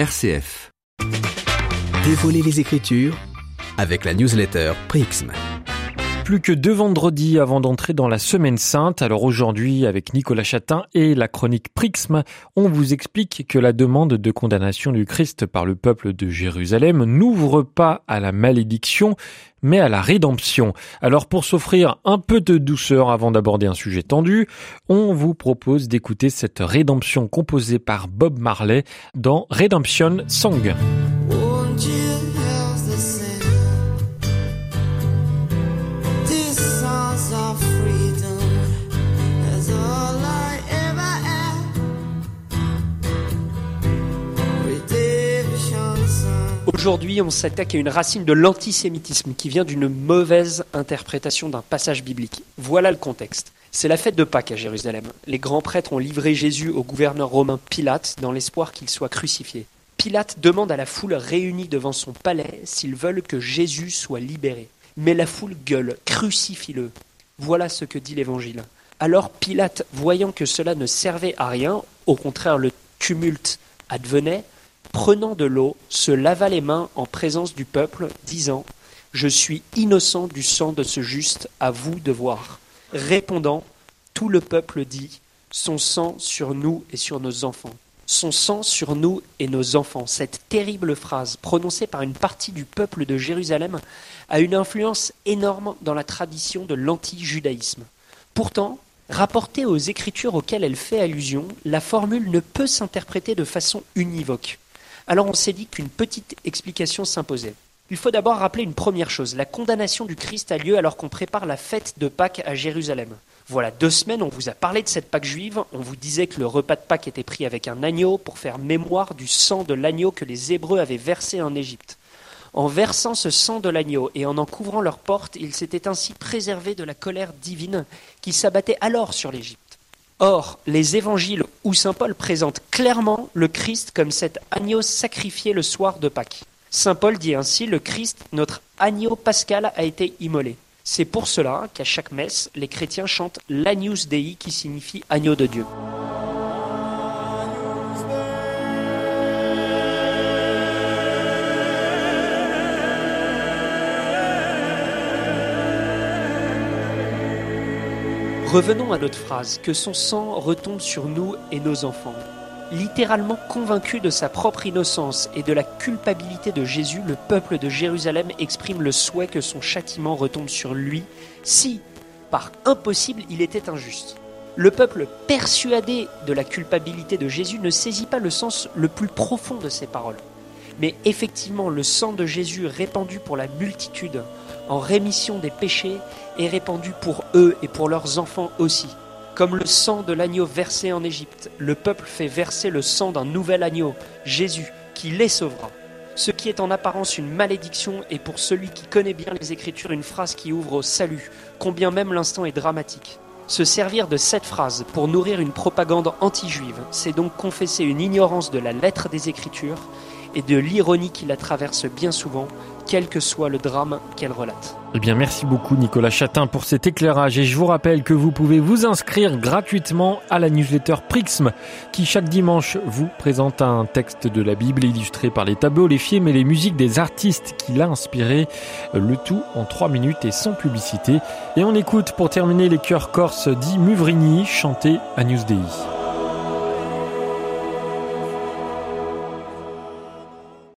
RCF. Dévoiler les Écritures avec la newsletter Prixm. Plus que deux vendredis avant d'entrer dans la Semaine Sainte, alors aujourd'hui avec Nicolas Chatin et la chronique Prixm, on vous explique que la demande de condamnation du Christ par le peuple de Jérusalem n'ouvre pas à la malédiction, mais à la rédemption. Alors pour s'offrir un peu de douceur avant d'aborder un sujet tendu, on vous propose d'écouter cette rédemption composée par Bob Marley dans Redemption Song. Aujourd'hui, on s'attaque à une racine de l'antisémitisme qui vient d'une mauvaise interprétation d'un passage biblique. Voilà le contexte. C'est la fête de Pâques à Jérusalem. Les grands prêtres ont livré Jésus au gouverneur romain Pilate dans l'espoir qu'il soit crucifié. Pilate demande à la foule réunie devant son palais s'ils veulent que Jésus soit libéré. Mais la foule gueule Crucifie-le. Voilà ce que dit l'Évangile. Alors Pilate, voyant que cela ne servait à rien, au contraire le tumulte advenait, prenant de l'eau, se lava les mains en présence du peuple, disant Je suis innocent du sang de ce juste, à vous de voir. Répondant, tout le peuple dit Son sang sur nous et sur nos enfants. Son sang sur nous et nos enfants. Cette terrible phrase, prononcée par une partie du peuple de Jérusalem, a une influence énorme dans la tradition de l'anti-judaïsme. Pourtant, rapportée aux écritures auxquelles elle fait allusion, la formule ne peut s'interpréter de façon univoque. Alors on s'est dit qu'une petite explication s'imposait. Il faut d'abord rappeler une première chose. La condamnation du Christ a lieu alors qu'on prépare la fête de Pâques à Jérusalem. Voilà, deux semaines, on vous a parlé de cette Pâque juive. On vous disait que le repas de Pâques était pris avec un agneau pour faire mémoire du sang de l'agneau que les Hébreux avaient versé en Égypte. En versant ce sang de l'agneau et en en couvrant leurs portes, ils s'étaient ainsi préservés de la colère divine qui s'abattait alors sur l'Égypte. Or, les évangiles où Saint Paul présente clairement le Christ comme cet agneau sacrifié le soir de Pâques. Saint Paul dit ainsi, le Christ, notre agneau pascal, a été immolé. C'est pour cela qu'à chaque messe, les chrétiens chantent l'Agnus Dei qui signifie agneau de Dieu. Revenons à notre phrase, que son sang retombe sur nous et nos enfants. Littéralement convaincu de sa propre innocence et de la culpabilité de Jésus, le peuple de Jérusalem exprime le souhait que son châtiment retombe sur lui si, par impossible, il était injuste. Le peuple persuadé de la culpabilité de Jésus ne saisit pas le sens le plus profond de ces paroles. Mais effectivement, le sang de Jésus répandu pour la multitude en rémission des péchés est répandu pour eux et pour leurs enfants aussi. Comme le sang de l'agneau versé en Égypte, le peuple fait verser le sang d'un nouvel agneau, Jésus, qui les sauvera. Ce qui est en apparence une malédiction est pour celui qui connaît bien les Écritures une phrase qui ouvre au salut, combien même l'instant est dramatique. Se servir de cette phrase pour nourrir une propagande anti-juive, c'est donc confesser une ignorance de la lettre des Écritures et de l'ironie qui la traverse bien souvent, quel que soit le drame qu'elle relate. Eh bien, merci beaucoup Nicolas Chatin pour cet éclairage et je vous rappelle que vous pouvez vous inscrire gratuitement à la newsletter Prixm qui chaque dimanche vous présente un texte de la Bible illustré par les tableaux, les films et les musiques des artistes qui l'a inspiré, le tout en 3 minutes et sans publicité. Et on écoute pour terminer les chœurs corses dit Muvrini chanter à Newsday.